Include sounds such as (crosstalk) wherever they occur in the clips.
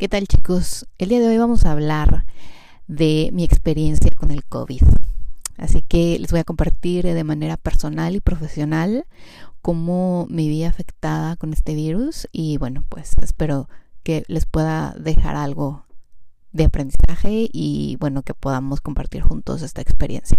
¿Qué tal chicos? El día de hoy vamos a hablar de mi experiencia con el COVID. Así que les voy a compartir de manera personal y profesional cómo me vi afectada con este virus y bueno, pues espero que les pueda dejar algo de aprendizaje y bueno, que podamos compartir juntos esta experiencia.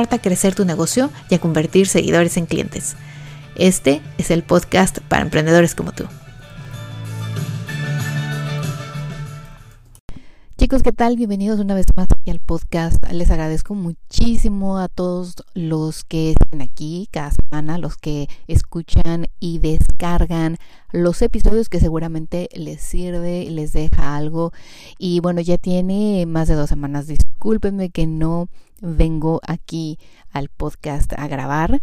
a crecer tu negocio y a convertir seguidores en clientes. Este es el podcast para emprendedores como tú. Chicos, ¿qué tal? Bienvenidos una vez más al podcast. Les agradezco muchísimo a todos los que están aquí cada semana, los que escuchan y descargan los episodios que seguramente les sirve, les deja algo. Y bueno, ya tiene más de dos semanas. Discúlpenme que no vengo aquí al podcast a grabar.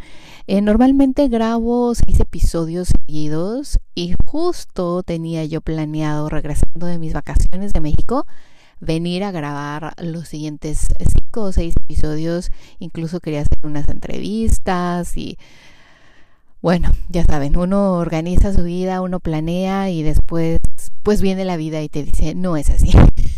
Eh, normalmente grabo seis episodios seguidos y justo tenía yo planeado regresando de mis vacaciones de México venir a grabar los siguientes cinco o seis episodios. Incluso quería hacer unas entrevistas y bueno, ya saben, uno organiza su vida, uno planea y después pues viene la vida y te dice, no es así.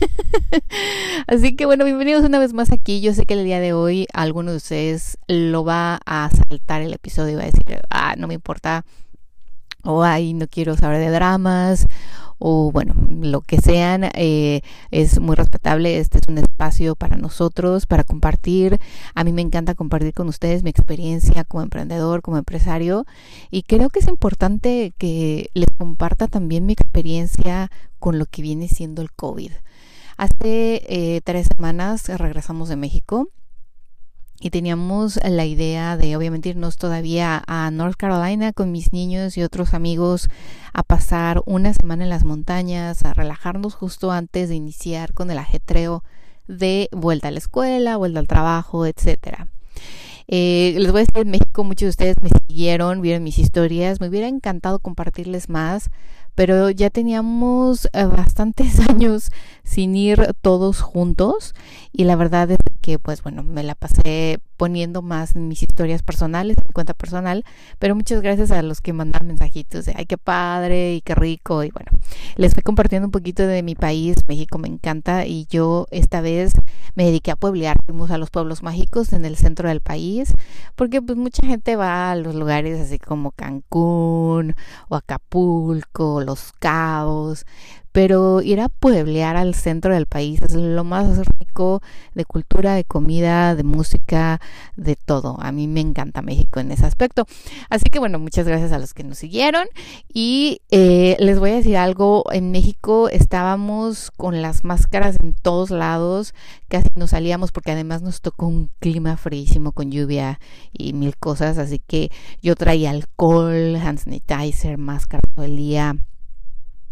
(laughs) así que bueno, bienvenidos una vez más aquí. Yo sé que el día de hoy alguno de ustedes lo va a saltar el episodio y va a decir, ah, no me importa, o ay, no quiero saber de dramas, o bueno, lo que sean, eh, es muy respetable. Este es un espacio para nosotros, para compartir. A mí me encanta compartir con ustedes mi experiencia como emprendedor, como empresario, y creo que es importante que les comparta también mi experiencia con lo que viene siendo el COVID. Hace eh, tres semanas regresamos de México y teníamos la idea de obviamente irnos todavía a North Carolina con mis niños y otros amigos a pasar una semana en las montañas, a relajarnos justo antes de iniciar con el ajetreo de vuelta a la escuela, vuelta al trabajo, etcétera. Eh, les voy a decir, en México muchos de ustedes me siguieron, vieron mis historias, me hubiera encantado compartirles más, pero ya teníamos eh, bastantes (laughs) años sin ir todos juntos. Y la verdad es que pues bueno, me la pasé poniendo más mis historias personales, mi cuenta personal, pero muchas gracias a los que mandan mensajitos de ay qué padre y qué rico y bueno, les fui compartiendo un poquito de mi país, México me encanta. Y yo esta vez me dediqué a pueblear, fuimos a los pueblos mágicos en el centro del país, porque pues mucha gente va a los lugares así como Cancún o Acapulco, Los Cabos, pero ir a pueblear al centro del país es lo más rico de cultura, de comida, de música, de todo. A mí me encanta México en ese aspecto. Así que bueno, muchas gracias a los que nos siguieron. Y eh, les voy a decir algo, en México estábamos con las máscaras en todos lados, casi nos salíamos porque además nos tocó un clima fríísimo con lluvia y mil cosas, así que yo traía alcohol, hand sanitizer, máscara todo el día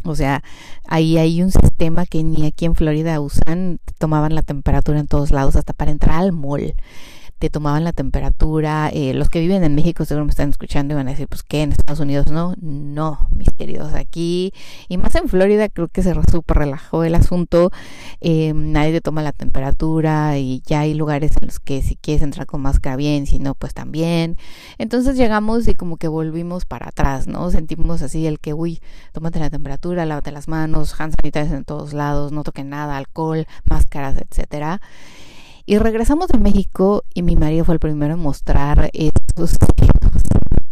o sea, ahí hay un sistema que ni aquí en Florida usan, tomaban la temperatura en todos lados, hasta para entrar al mall te tomaban la temperatura. Eh, los que viven en México seguro me están escuchando y van a decir, pues ¿qué? ¿En Estados Unidos no? No, mis queridos, aquí y más en Florida creo que se súper relajó el asunto. Eh, nadie te toma la temperatura y ya hay lugares en los que si quieres entrar con máscara bien, si no, pues también. Entonces llegamos y como que volvimos para atrás, ¿no? Sentimos así el que, uy, tómate la temperatura, lávate las manos, hand sanitizers en todos lados, no toquen nada, alcohol, máscaras, etcétera. Y regresamos a México y mi marido fue el primero en mostrar estos signos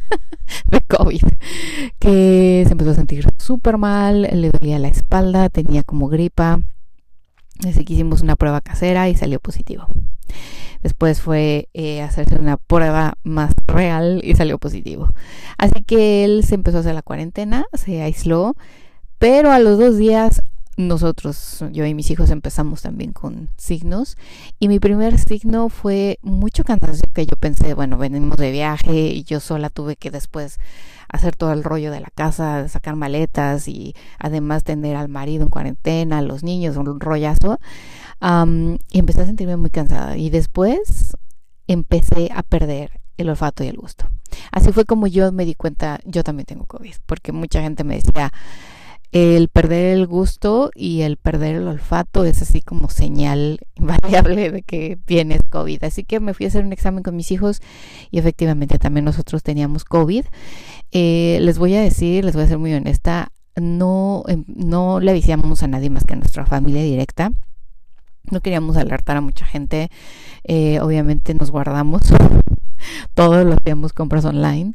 (laughs) de COVID, que se empezó a sentir súper mal, le dolía la espalda, tenía como gripa. Así que hicimos una prueba casera y salió positivo. Después fue eh, hacerse una prueba más real y salió positivo. Así que él se empezó a hacer la cuarentena, se aisló, pero a los dos días nosotros, yo y mis hijos empezamos también con signos y mi primer signo fue mucho cansancio que yo pensé, bueno, venimos de viaje y yo sola tuve que después hacer todo el rollo de la casa, sacar maletas y además tener al marido en cuarentena, los niños, un rollazo. y empecé a sentirme muy cansada y después empecé a perder el olfato y el gusto. Así fue como yo me di cuenta, yo también tengo COVID, porque mucha gente me decía, el perder el gusto y el perder el olfato es así como señal (laughs) invariable de que tienes COVID. Así que me fui a hacer un examen con mis hijos y efectivamente también nosotros teníamos COVID. Eh, les voy a decir, les voy a ser muy honesta, no, em, no le avisamos a nadie más que a nuestra familia directa. No queríamos alertar a mucha gente. Eh, obviamente nos guardamos. (laughs) Todos lo hacíamos compras online.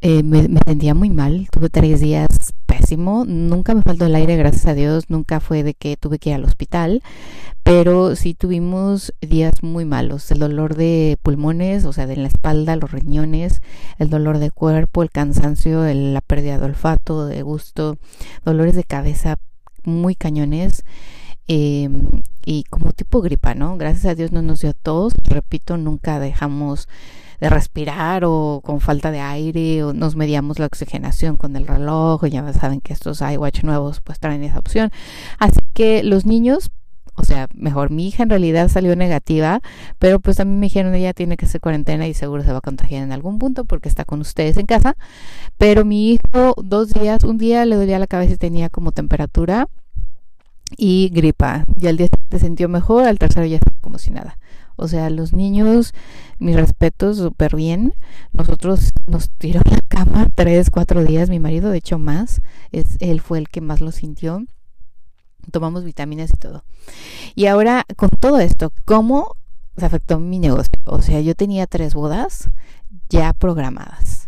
Eh, me, me, sentía muy mal. Tuve tres días pésimo. Nunca me faltó el aire, gracias a Dios. Nunca fue de que tuve que ir al hospital. Pero sí tuvimos días muy malos. El dolor de pulmones, o sea, de la espalda, los riñones, el dolor de cuerpo, el cansancio, la pérdida de olfato, de gusto, dolores de cabeza muy cañones. Em, y como tipo gripa, ¿no? Gracias a Dios no nos dio a todos, repito, nunca dejamos de respirar o con falta de aire o nos medíamos la oxigenación con el reloj, o ya saben que estos iWatch nuevos pues traen esa opción. Así que los niños o sea, mejor mi hija en realidad salió negativa, pero pues también me dijeron ella tiene que hacer cuarentena y seguro se va a contagiar en algún punto porque está con ustedes en casa. Pero mi hijo dos días, un día le dolía la cabeza y tenía como temperatura y gripa. Y al día se sintió mejor, al tercero ya como si nada. O sea, los niños, mis respetos, súper bien. Nosotros nos tiró la cama tres, cuatro días. Mi marido, de hecho, más. Es, él fue el que más lo sintió. Tomamos vitaminas y todo. Y ahora, con todo esto, ¿cómo se afectó mi negocio? O sea, yo tenía tres bodas ya programadas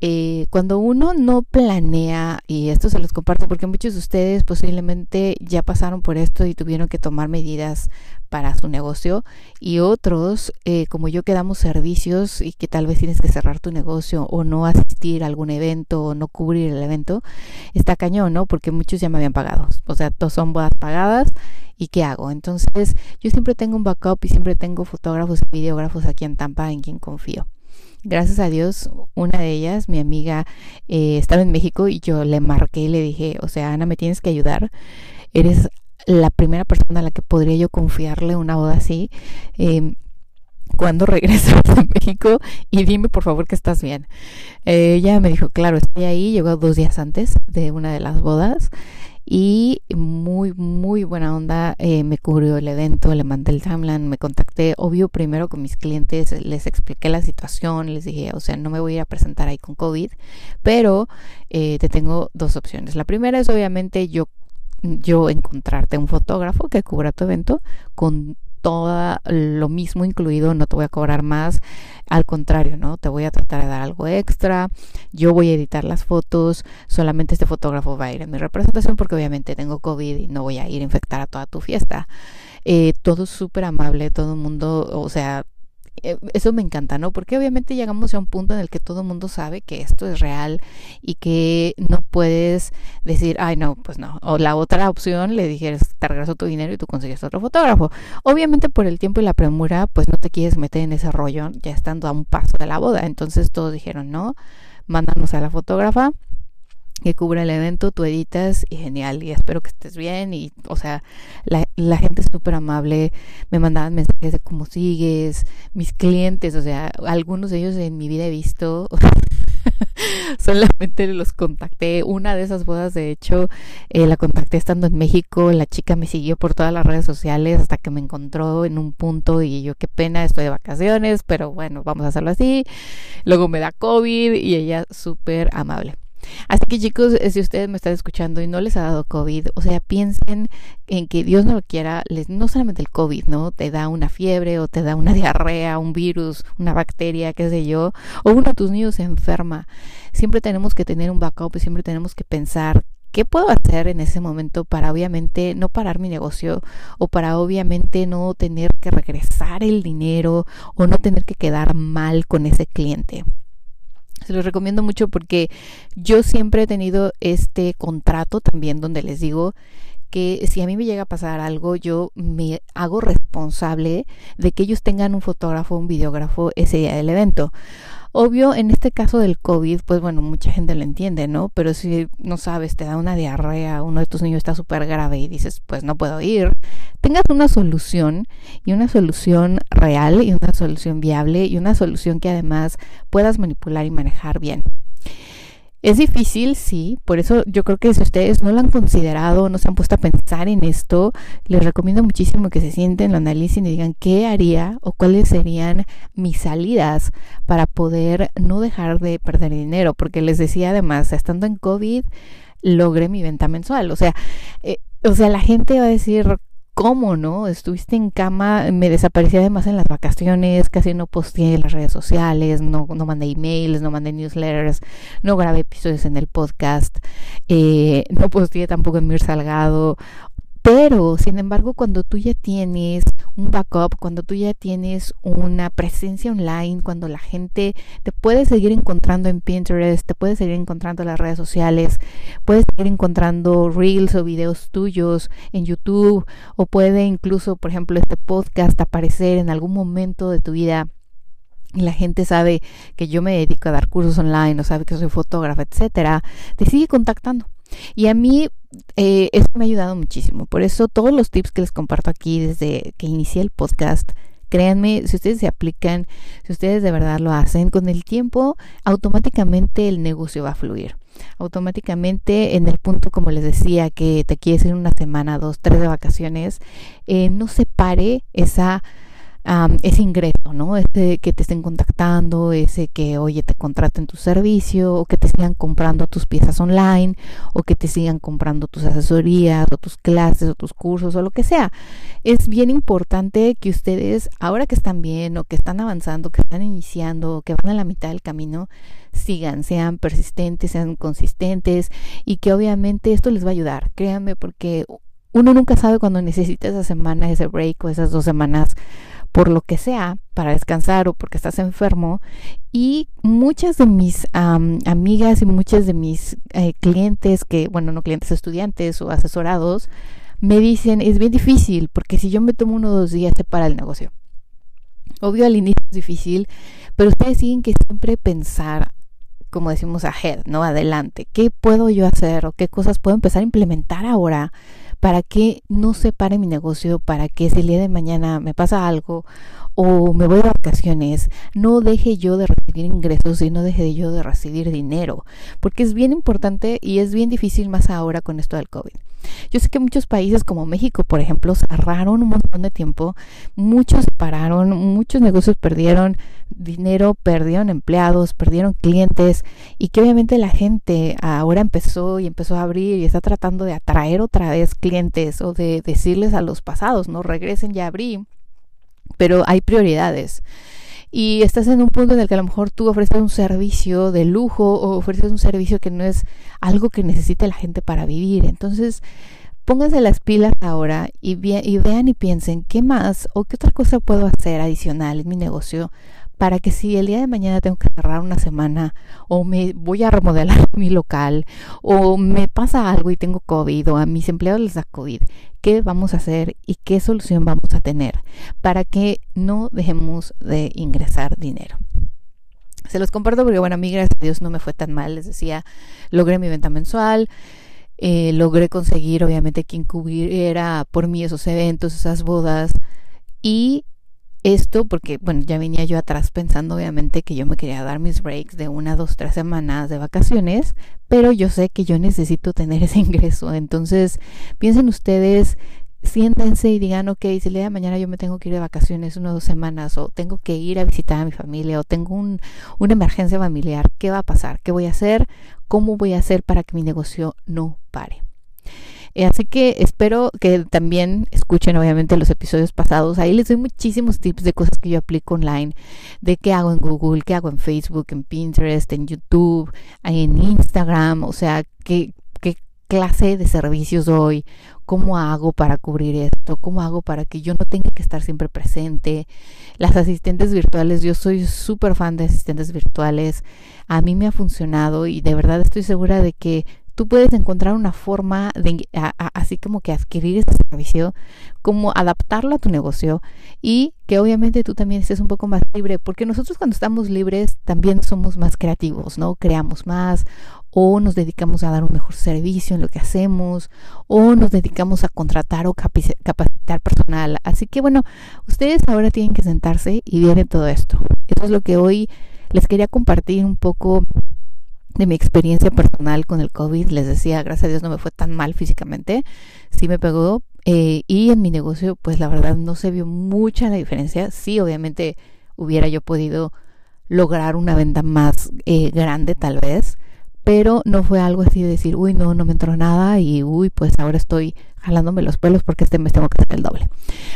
eh, cuando uno no planea, y esto se los comparto porque muchos de ustedes posiblemente ya pasaron por esto y tuvieron que tomar medidas para su negocio, y otros, eh, como yo, que damos servicios y que tal vez tienes que cerrar tu negocio o no asistir a algún evento o no cubrir el evento, está cañón, ¿no? Porque muchos ya me habían pagado, o sea, todos son bodas pagadas. ¿Y qué hago? Entonces, yo siempre tengo un backup y siempre tengo fotógrafos y videógrafos aquí en Tampa en quien confío gracias a Dios, una de ellas, mi amiga, eh, estaba en México y yo le marqué y le dije, o sea, Ana, me tienes que ayudar. Eres la primera persona a la que podría yo confiarle una boda así. Eh, cuando (laughs) regresas a México y dime por favor que estás bien. Ella me dijo, claro, estoy ahí, llegó dos días antes de una de las bodas y muy, muy buena onda. Eh, me cubrió el evento, le mandé el timeline, me contacté, obvio, primero con mis clientes, les expliqué la situación, les dije, o sea, no me voy a ir a presentar ahí con COVID, pero eh, te tengo dos opciones. La primera es obviamente yo yo encontrarte un fotógrafo que cubra tu evento con todo lo mismo incluido, no te voy a cobrar más, al contrario, ¿no? Te voy a tratar de dar algo extra, yo voy a editar las fotos, solamente este fotógrafo va a ir en mi representación porque obviamente tengo COVID y no voy a ir a infectar a toda tu fiesta. Eh, todo súper amable, todo el mundo, o sea, eso me encanta, ¿no? Porque obviamente llegamos a un punto en el que todo el mundo sabe que esto es real y que no puedes decir, ay, no, pues no. O la otra opción le dijeras, te regreso tu dinero y tú consigues otro fotógrafo. Obviamente por el tiempo y la premura, pues no te quieres meter en ese rollo ya estando a un paso de la boda. Entonces todos dijeron, no, mándanos a la fotógrafa que cubra el evento, tú editas y genial, y espero que estés bien, y o sea, la, la gente es súper amable, me mandaban mensajes de cómo sigues, mis clientes, o sea, algunos de ellos en mi vida he visto, (laughs) solamente los contacté, una de esas bodas de hecho, eh, la contacté estando en México, la chica me siguió por todas las redes sociales hasta que me encontró en un punto y yo qué pena, estoy de vacaciones, pero bueno, vamos a hacerlo así, luego me da COVID y ella súper amable. Así que chicos, eh, si ustedes me están escuchando y no les ha dado COVID, o sea, piensen en que Dios no lo quiera, les, no solamente el COVID, ¿no? Te da una fiebre o te da una (laughs) diarrea, un virus, una bacteria, qué sé yo, o uno de tus niños se enferma. Siempre tenemos que tener un backup y siempre tenemos que pensar ¿qué puedo hacer en ese momento para obviamente no parar mi negocio o para obviamente no tener que regresar el dinero o no tener que quedar mal con ese cliente? Se los recomiendo mucho porque yo siempre he tenido este contrato también donde les digo que si a mí me llega a pasar algo, yo me hago responsable de que ellos tengan un fotógrafo, un videógrafo ese día del evento. Obvio, en este caso del COVID, pues bueno, mucha gente lo entiende, ¿no? Pero si no sabes, te da una diarrea, uno de tus niños está súper grave y dices, pues no puedo ir, tengas una solución y una solución real y una solución viable y una solución que además puedas manipular y manejar bien. Es difícil, sí, por eso yo creo que si ustedes no lo han considerado, no se han puesto a pensar en esto, les recomiendo muchísimo que se sienten, lo analicen y digan qué haría o cuáles serían mis salidas para poder no dejar de perder dinero, porque les decía además, estando en COVID, logré mi venta mensual, o sea, eh, o sea, la gente va a decir, cómo, ¿no? Estuviste en cama, me desaparecí además en las vacaciones, casi no posteé en las redes sociales, no, no mandé emails, no mandé newsletters, no grabé episodios en el podcast, eh, no posteé tampoco en Mir Salgado. Pero, sin embargo, cuando tú ya tienes un backup, cuando tú ya tienes una presencia online, cuando la gente te puede seguir encontrando en Pinterest, te puede seguir encontrando en las redes sociales, puedes seguir encontrando reels o videos tuyos en YouTube, o puede incluso, por ejemplo, este podcast aparecer en algún momento de tu vida y la gente sabe que yo me dedico a dar cursos online o sabe que soy fotógrafa, etcétera, te sigue contactando. Y a mí eh, eso me ha ayudado muchísimo. Por eso todos los tips que les comparto aquí desde que inicié el podcast, créanme, si ustedes se aplican, si ustedes de verdad lo hacen, con el tiempo automáticamente el negocio va a fluir. Automáticamente en el punto, como les decía, que te quieres ir una semana, dos, tres de vacaciones, eh, no se pare esa ese ingreso, ¿no? Ese que te estén contactando, ese que, oye, te contraten tu servicio, o que te sigan comprando tus piezas online, o que te sigan comprando tus asesorías, o tus clases, o tus cursos, o lo que sea. Es bien importante que ustedes, ahora que están bien, o que están avanzando, que están iniciando, o que van a la mitad del camino, sigan, sean persistentes, sean consistentes, y que obviamente esto les va a ayudar, créanme, porque uno nunca sabe cuando necesita esa semana, ese break o esas dos semanas por lo que sea, para descansar o porque estás enfermo. Y muchas de mis amigas y muchas de mis eh, clientes, que, bueno, no clientes, estudiantes o asesorados, me dicen, es bien difícil, porque si yo me tomo uno o dos días, se para el negocio. Obvio al inicio es difícil, pero ustedes tienen que siempre pensar, como decimos, ahead, ¿no? Adelante. ¿Qué puedo yo hacer o qué cosas puedo empezar a implementar ahora? Para que no se pare mi negocio, para que si el día de mañana me pasa algo o me voy de vacaciones, no deje yo de recibir ingresos y no deje yo de recibir dinero, porque es bien importante y es bien difícil más ahora con esto del COVID. Yo sé que muchos países como México, por ejemplo, cerraron un montón de tiempo, muchos pararon, muchos negocios perdieron dinero, perdieron empleados, perdieron clientes y que obviamente la gente ahora empezó y empezó a abrir y está tratando de atraer otra vez clientes o de decirles a los pasados, no regresen ya abrí, pero hay prioridades y estás en un punto en el que a lo mejor tú ofreces un servicio de lujo o ofreces un servicio que no es algo que necesite la gente para vivir. Entonces, pónganse las pilas ahora y, y vean y piensen qué más o qué otra cosa puedo hacer adicional en mi negocio para que si el día de mañana tengo que cerrar una semana o me voy a remodelar (laughs) mi local o me pasa algo y tengo COVID o a mis empleados les da COVID, ¿qué vamos a hacer y qué solución vamos a tener para que no dejemos de ingresar dinero? Se los comparto porque, bueno, a mí, gracias a Dios, no me fue tan mal. Les decía, logré mi venta mensual, eh, logré conseguir, obviamente, quien cubriera por mí esos eventos, esas bodas. Y esto porque, bueno, ya venía yo atrás pensando obviamente que yo me quería dar mis breaks de una, dos, tres semanas de vacaciones, pero yo sé que yo necesito tener (laughs) ese ingreso. Entonces, piensen ustedes, siéntense y digan, ok, si el día de mañana yo me tengo que ir de vacaciones una o dos semanas, o tengo que ir a visitar a mi familia, o tengo un, una emergencia familiar, ¿qué va a pasar? ¿Qué voy a hacer? ¿Cómo voy a hacer para que mi negocio no pare? Eh, así que espero que también escuchen obviamente los episodios pasados. Ahí les doy muchísimos tips de cosas que yo aplico online, de qué hago en Google, qué hago en Facebook, en Pinterest, en YouTube, en Instagram, o sea, qué, qué clase de servicios doy, cómo hago para cubrir esto, cómo hago para que yo no tenga que estar siempre presente. Las asistentes virtuales, yo soy súper fan de asistentes virtuales, a mí me ha funcionado y de verdad estoy segura de que tú puedes encontrar una forma de así como que adquirir ese servicio, como adaptarlo a tu negocio y que obviamente tú también estés un poco más libre, porque nosotros cuando estamos libres también somos más creativos, ¿no? Creamos más o nos dedicamos a dar un mejor servicio en lo que hacemos o nos dedicamos a contratar o capacitar personal. Así que bueno, ustedes ahora tienen que sentarse y viene todo esto. Eso es lo que hoy les quería compartir un poco de mi experiencia personal con el COVID. Les decía, gracias a Dios no me fue tan mal físicamente, sí me pegó. Eh, y en mi negocio, pues la verdad no se vio mucha la diferencia. Sí, obviamente hubiera yo podido lograr una venta más eh, grande tal vez, pero no fue algo así de decir, uy, no, no me entró nada y uy, pues ahora estoy jalándome los pelos porque este mes tengo que hacer el doble.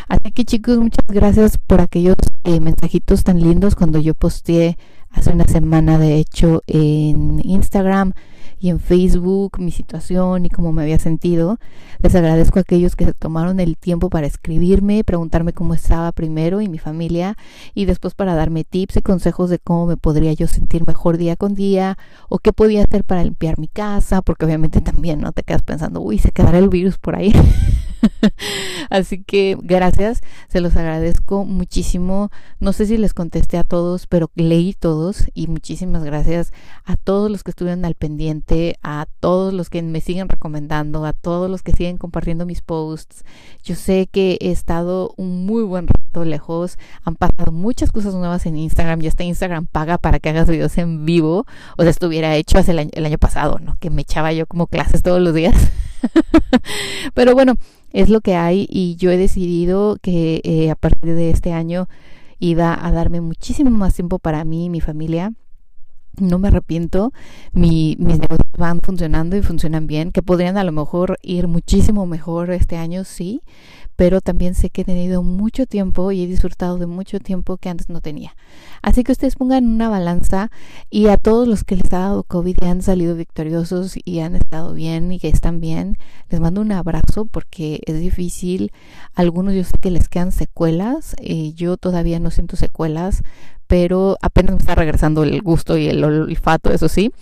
Así que chicos, muchas gracias por aquellos eh, mensajitos tan lindos cuando yo posteé hace una semana, de hecho, en Instagram y en Facebook mi situación y cómo me había sentido. Les agradezco a aquellos que se tomaron el tiempo para escribirme, preguntarme cómo estaba primero y mi familia y después para darme tips y consejos de cómo me podría yo sentir mejor día con día o qué podía hacer para limpiar mi casa, porque obviamente también no te quedas pensando, uy, se quedará el virus por ahí. (laughs) (laughs) Así que gracias, se los agradezco muchísimo. No sé si les contesté a todos, pero leí todos y muchísimas gracias a todos los que estuvieron al pendiente, a todos los que me siguen recomendando, a todos los que siguen compartiendo mis posts. Yo sé que he estado un muy buen rato lejos, han pasado muchas cosas nuevas en Instagram, ya está Instagram paga para que hagas videos en vivo, o sea, estuviera hecho hace el año, el año pasado, ¿no? Que me echaba yo como clases todos los días. (laughs) pero bueno, es lo que hay y yo he decidido que eh, a partir de este año iba a darme muchísimo más tiempo para mí y mi familia. No me arrepiento, mis negocios van funcionando y funcionan bien, que podrían a lo mejor ir muchísimo mejor este año, sí, pero también sé que he tenido mucho tiempo y he disfrutado de mucho tiempo que antes no tenía. Así que ustedes pongan una balanza y a todos los que les ha dado COVID y han salido victoriosos y han estado bien y que están bien, les mando un abrazo porque es difícil. Algunos yo sé que les quedan secuelas, eh, yo todavía no siento secuelas, pero apenas me está regresando el gusto y el olfato, eso sí,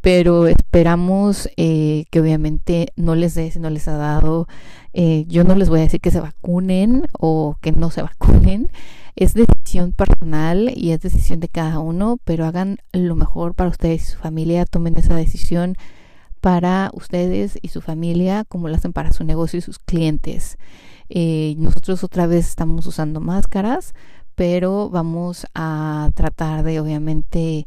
pero esperamos eh, que obviamente no les dé, si no les ha dado, eh, yo no les voy a decir que se vacunen o que no se (laughs) vacunen, es decisión personal y es decisión de cada uno, pero hagan lo mejor para ustedes y su familia, tomen esa decisión para ustedes y su familia como lo hacen para su negocio y sus clientes. Eh, nosotros otra vez estamos usando máscaras, pero vamos a tratar de obviamente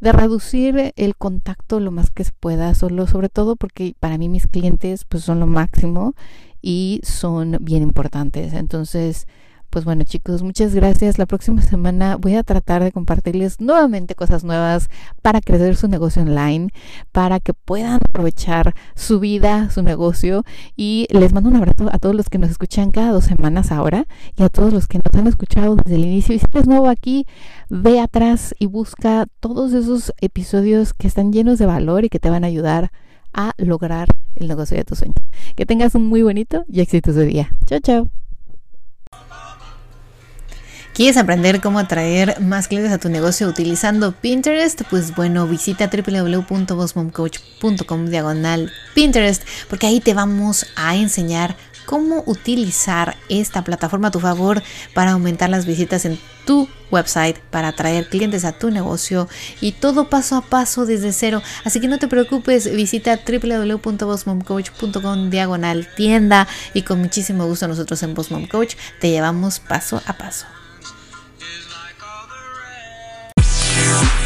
de reducir el contacto lo más que se pueda, solo sobre todo porque para mí mis clientes pues son lo máximo y son bien importantes. Entonces, pues bueno chicos, muchas gracias. La próxima semana voy a tratar de compartirles nuevamente cosas nuevas para crecer su negocio online, para que puedan aprovechar su vida, su negocio. Y les mando un abrazo a todos los que nos escuchan cada dos semanas ahora y a todos los que nos han escuchado desde el inicio. Y si eres nuevo aquí, ve atrás y busca todos esos episodios que están llenos de valor y que te van a ayudar a lograr el negocio de tu sueño. Que tengas un muy bonito y exitoso día. Chao, chao. ¿Quieres aprender cómo atraer más clientes a tu negocio utilizando Pinterest? Pues bueno, visita www.bossmomcoach.com diagonal Pinterest porque ahí te vamos a enseñar cómo utilizar esta plataforma a tu favor para aumentar las visitas en tu website, para atraer clientes a tu negocio y todo paso a paso desde cero. Así que no te preocupes, visita www.bossmomcoach.com diagonal tienda y con muchísimo gusto nosotros en Boss Coach te llevamos paso a paso. Peace.